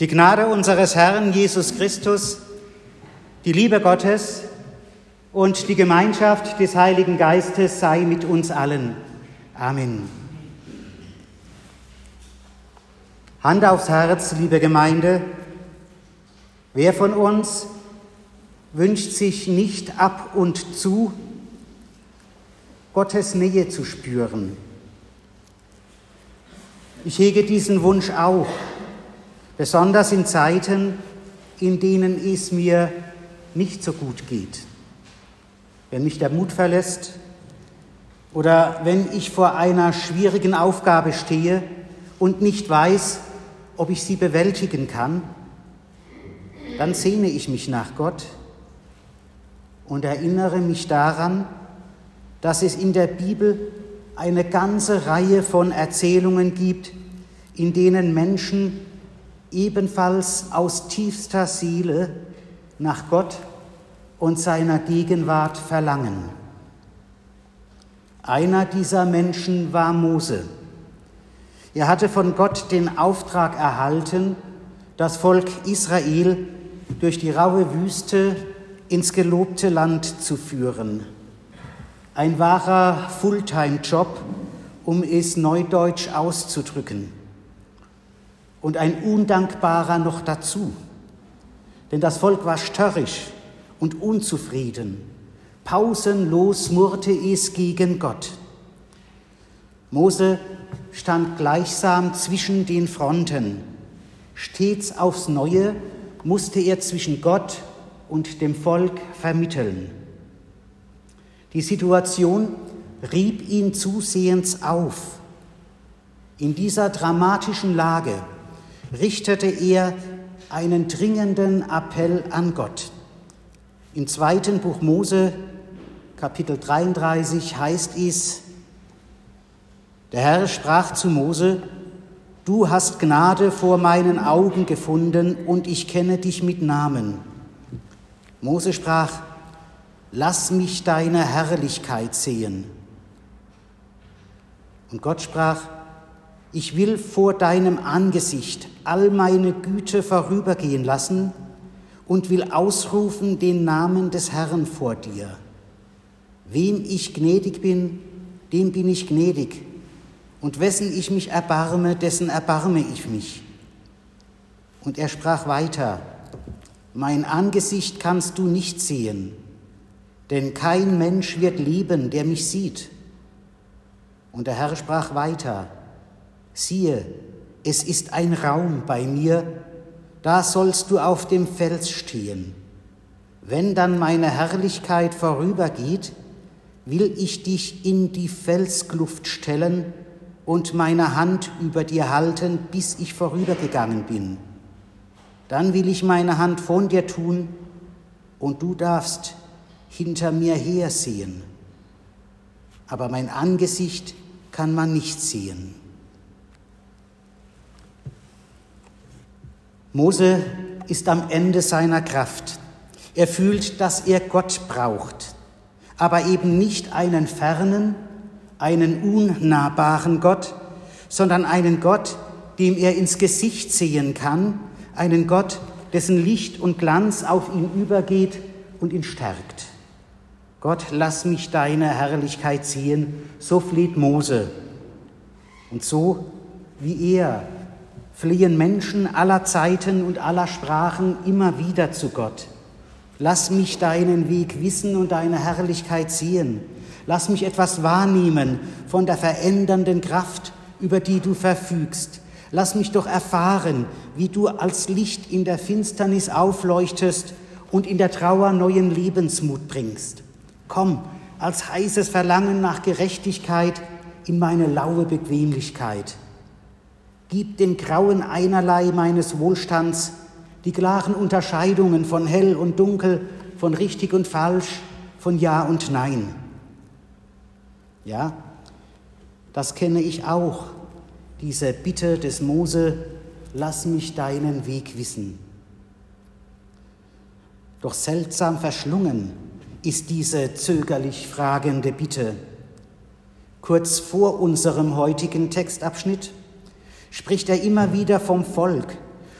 Die Gnade unseres Herrn Jesus Christus, die Liebe Gottes und die Gemeinschaft des Heiligen Geistes sei mit uns allen. Amen. Hand aufs Herz, liebe Gemeinde. Wer von uns wünscht sich nicht ab und zu, Gottes Nähe zu spüren? Ich hege diesen Wunsch auch besonders in Zeiten, in denen es mir nicht so gut geht. Wenn mich der Mut verlässt oder wenn ich vor einer schwierigen Aufgabe stehe und nicht weiß, ob ich sie bewältigen kann, dann sehne ich mich nach Gott und erinnere mich daran, dass es in der Bibel eine ganze Reihe von Erzählungen gibt, in denen Menschen ebenfalls aus tiefster Seele nach Gott und seiner Gegenwart verlangen. Einer dieser Menschen war Mose. Er hatte von Gott den Auftrag erhalten, das Volk Israel durch die raue Wüste ins gelobte Land zu führen. Ein wahrer Fulltime-Job, um es neudeutsch auszudrücken und ein undankbarer noch dazu. Denn das Volk war störrisch und unzufrieden. Pausenlos murrte es gegen Gott. Mose stand gleichsam zwischen den Fronten. Stets aufs Neue musste er zwischen Gott und dem Volk vermitteln. Die Situation rieb ihn zusehends auf. In dieser dramatischen Lage richtete er einen dringenden Appell an Gott. Im zweiten Buch Mose, Kapitel 33, heißt es, der Herr sprach zu Mose, Du hast Gnade vor meinen Augen gefunden und ich kenne dich mit Namen. Mose sprach, Lass mich deine Herrlichkeit sehen. Und Gott sprach, ich will vor deinem Angesicht all meine Güte vorübergehen lassen und will ausrufen den Namen des Herrn vor dir. Wem ich gnädig bin, dem bin ich gnädig, und wessen ich mich erbarme, dessen erbarme ich mich. Und er sprach weiter, mein Angesicht kannst du nicht sehen, denn kein Mensch wird leben, der mich sieht. Und der Herr sprach weiter, siehe, es ist ein Raum bei mir, da sollst du auf dem Fels stehen. Wenn dann meine Herrlichkeit vorübergeht, will ich dich in die Felskluft stellen und meine Hand über dir halten, bis ich vorübergegangen bin. Dann will ich meine Hand von dir tun und du darfst hinter mir hersehen. Aber mein Angesicht kann man nicht sehen. Mose ist am Ende seiner Kraft. Er fühlt, dass er Gott braucht, aber eben nicht einen fernen, einen unnahbaren Gott, sondern einen Gott, dem er ins Gesicht sehen kann, einen Gott, dessen Licht und Glanz auf ihn übergeht und ihn stärkt. Gott, lass mich deine Herrlichkeit sehen, so fleht Mose. Und so wie er fliehen Menschen aller Zeiten und aller Sprachen immer wieder zu Gott. Lass mich deinen Weg wissen und deine Herrlichkeit sehen. Lass mich etwas wahrnehmen von der verändernden Kraft, über die du verfügst. Lass mich doch erfahren, wie du als Licht in der Finsternis aufleuchtest und in der Trauer neuen Lebensmut bringst. Komm als heißes Verlangen nach Gerechtigkeit in meine laue Bequemlichkeit. Gib dem Grauen einerlei meines Wohlstands die klaren Unterscheidungen von hell und dunkel, von richtig und falsch, von Ja und Nein. Ja, das kenne ich auch, diese Bitte des Mose, lass mich deinen Weg wissen. Doch seltsam verschlungen ist diese zögerlich fragende Bitte. Kurz vor unserem heutigen Textabschnitt spricht er immer wieder vom Volk,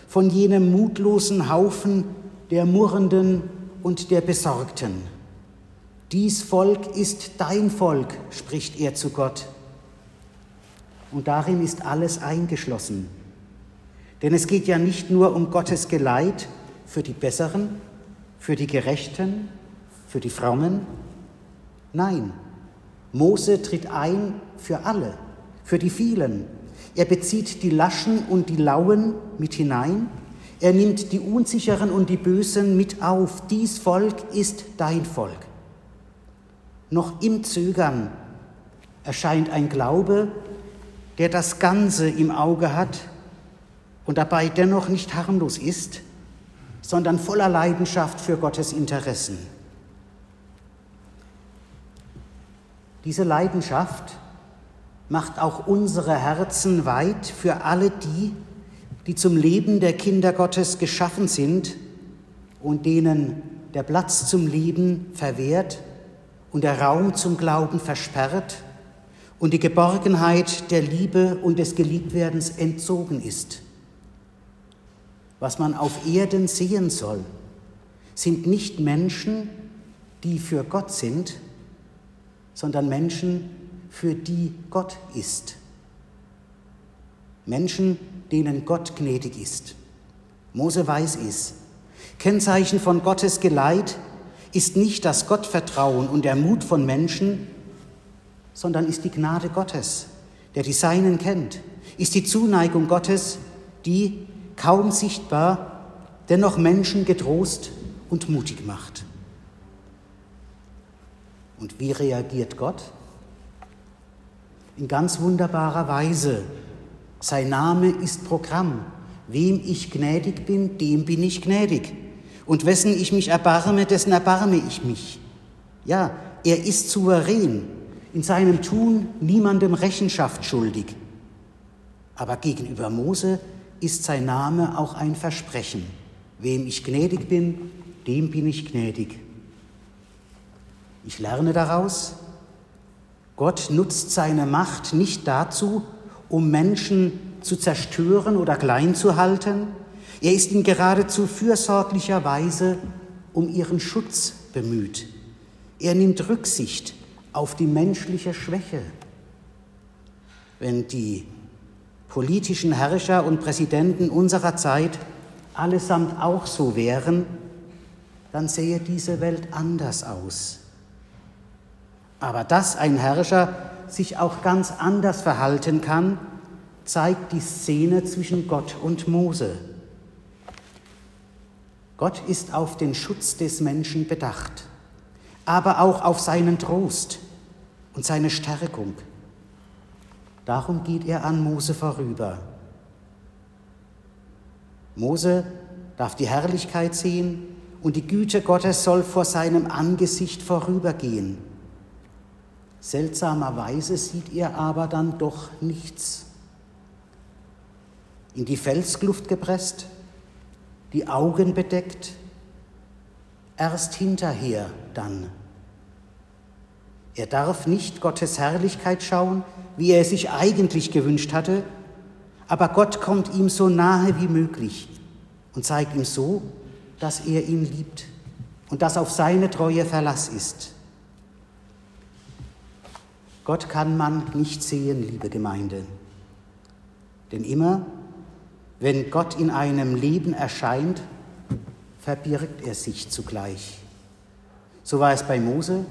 von jenem mutlosen Haufen der Murrenden und der Besorgten. Dies Volk ist dein Volk, spricht er zu Gott. Und darin ist alles eingeschlossen. Denn es geht ja nicht nur um Gottes Geleit für die Besseren, für die Gerechten, für die Frommen. Nein, Mose tritt ein für alle, für die vielen. Er bezieht die Laschen und die Lauen mit hinein. Er nimmt die Unsicheren und die Bösen mit auf. Dies Volk ist dein Volk. Noch im Zögern erscheint ein Glaube, der das Ganze im Auge hat und dabei dennoch nicht harmlos ist, sondern voller Leidenschaft für Gottes Interessen. Diese Leidenschaft macht auch unsere Herzen weit für alle die, die zum Leben der Kinder Gottes geschaffen sind und denen der Platz zum Leben verwehrt und der Raum zum Glauben versperrt und die Geborgenheit der Liebe und des Geliebtwerdens entzogen ist. Was man auf Erden sehen soll, sind nicht Menschen, die für Gott sind, sondern Menschen, für die Gott ist. Menschen, denen Gott gnädig ist. Mose weiß es. Kennzeichen von Gottes Geleit ist nicht das Gottvertrauen und der Mut von Menschen, sondern ist die Gnade Gottes, der die Seinen kennt, ist die Zuneigung Gottes, die kaum sichtbar, dennoch Menschen getrost und mutig macht. Und wie reagiert Gott? In ganz wunderbarer Weise. Sein Name ist Programm. Wem ich gnädig bin, dem bin ich gnädig. Und wessen ich mich erbarme, dessen erbarme ich mich. Ja, er ist souverän in seinem Tun niemandem Rechenschaft schuldig. Aber gegenüber Mose ist sein Name auch ein Versprechen. Wem ich gnädig bin, dem bin ich gnädig. Ich lerne daraus, Gott nutzt seine Macht nicht dazu, um Menschen zu zerstören oder klein zu halten. Er ist in geradezu fürsorglicher Weise um ihren Schutz bemüht. Er nimmt Rücksicht auf die menschliche Schwäche. Wenn die politischen Herrscher und Präsidenten unserer Zeit allesamt auch so wären, dann sähe diese Welt anders aus. Aber dass ein Herrscher sich auch ganz anders verhalten kann, zeigt die Szene zwischen Gott und Mose. Gott ist auf den Schutz des Menschen bedacht, aber auch auf seinen Trost und seine Stärkung. Darum geht er an Mose vorüber. Mose darf die Herrlichkeit sehen und die Güte Gottes soll vor seinem Angesicht vorübergehen. Seltsamerweise sieht er aber dann doch nichts. In die Felskluft gepresst, die Augen bedeckt, erst hinterher dann. Er darf nicht Gottes Herrlichkeit schauen, wie er es sich eigentlich gewünscht hatte, aber Gott kommt ihm so nahe wie möglich und zeigt ihm so, dass er ihn liebt und dass auf seine Treue Verlass ist. Gott kann man nicht sehen, liebe Gemeinde. Denn immer, wenn Gott in einem Leben erscheint, verbirgt er sich zugleich. So war es bei Mose,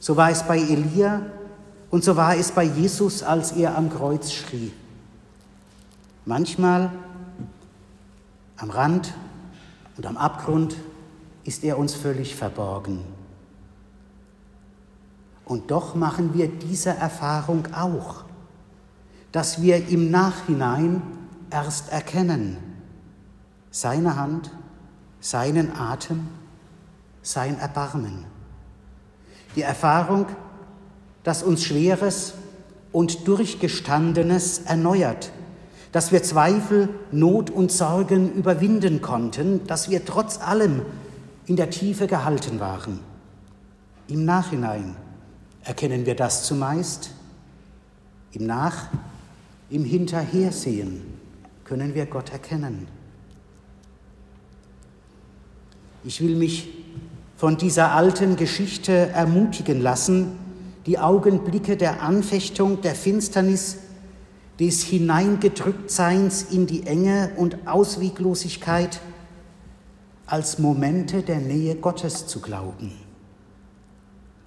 so war es bei Elia und so war es bei Jesus, als er am Kreuz schrie. Manchmal am Rand und am Abgrund ist er uns völlig verborgen. Und doch machen wir diese Erfahrung auch, dass wir im Nachhinein erst erkennen, seine Hand, seinen Atem, sein Erbarmen. Die Erfahrung, dass uns Schweres und Durchgestandenes erneuert, dass wir Zweifel, Not und Sorgen überwinden konnten, dass wir trotz allem in der Tiefe gehalten waren. Im Nachhinein erkennen wir das zumeist. Im Nach, im Hinterhersehen können wir Gott erkennen. Ich will mich von dieser alten Geschichte ermutigen lassen, die Augenblicke der Anfechtung, der Finsternis, des Hineingedrücktseins in die Enge und Ausweglosigkeit als Momente der Nähe Gottes zu glauben.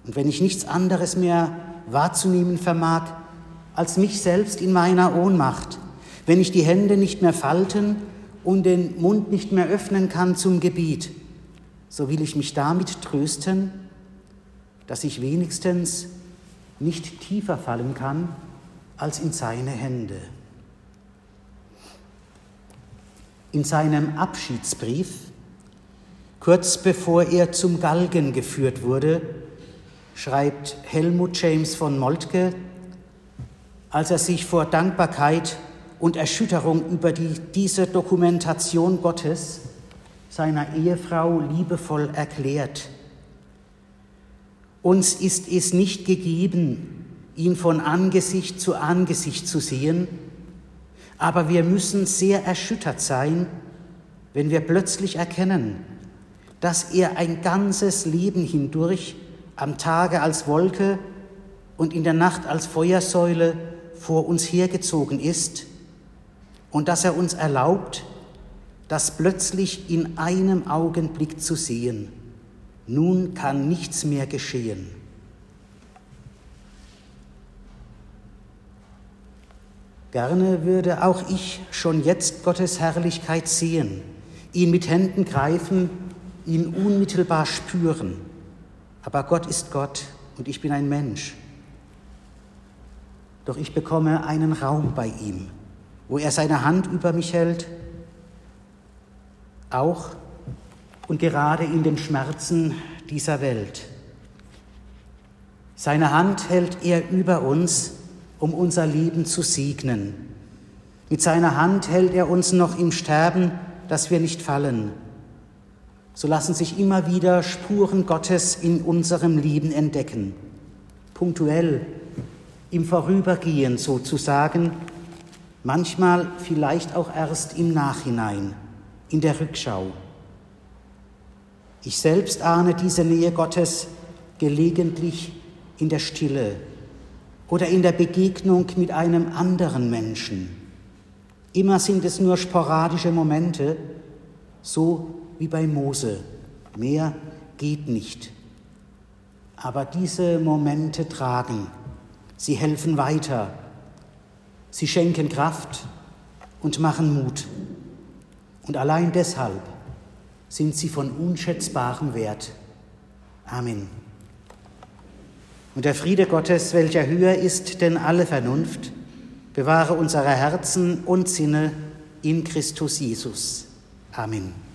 Und wenn ich nichts anderes mehr wahrzunehmen vermag, als mich selbst in meiner Ohnmacht, wenn ich die Hände nicht mehr falten und den Mund nicht mehr öffnen kann zum Gebet, so will ich mich damit trösten, dass ich wenigstens nicht tiefer fallen kann als in seine Hände. In seinem Abschiedsbrief, kurz bevor er zum Galgen geführt wurde, schreibt Helmut James von Moltke, als er sich vor Dankbarkeit und Erschütterung über die, diese Dokumentation Gottes seiner Ehefrau liebevoll erklärt. Uns ist es nicht gegeben, ihn von Angesicht zu Angesicht zu sehen, aber wir müssen sehr erschüttert sein, wenn wir plötzlich erkennen, dass er ein ganzes Leben hindurch am Tage als Wolke und in der Nacht als Feuersäule vor uns hergezogen ist und dass er uns erlaubt, das plötzlich in einem Augenblick zu sehen. Nun kann nichts mehr geschehen. Gerne würde auch ich schon jetzt Gottes Herrlichkeit sehen, ihn mit Händen greifen, ihn unmittelbar spüren. Aber Gott ist Gott und ich bin ein Mensch. Doch ich bekomme einen Raum bei ihm, wo er seine Hand über mich hält auch und gerade in den Schmerzen dieser Welt. Seine Hand hält er über uns, um unser Leben zu segnen. Mit seiner Hand hält er uns noch im Sterben, dass wir nicht fallen. So lassen sich immer wieder Spuren Gottes in unserem Leben entdecken. Punktuell, im Vorübergehen sozusagen, manchmal vielleicht auch erst im Nachhinein in der Rückschau. Ich selbst ahne diese Nähe Gottes gelegentlich in der Stille oder in der Begegnung mit einem anderen Menschen. Immer sind es nur sporadische Momente, so wie bei Mose. Mehr geht nicht. Aber diese Momente tragen, sie helfen weiter, sie schenken Kraft und machen Mut. Und allein deshalb sind sie von unschätzbarem Wert. Amen. Und der Friede Gottes, welcher höher ist denn alle Vernunft, bewahre unsere Herzen und Sinne in Christus Jesus. Amen.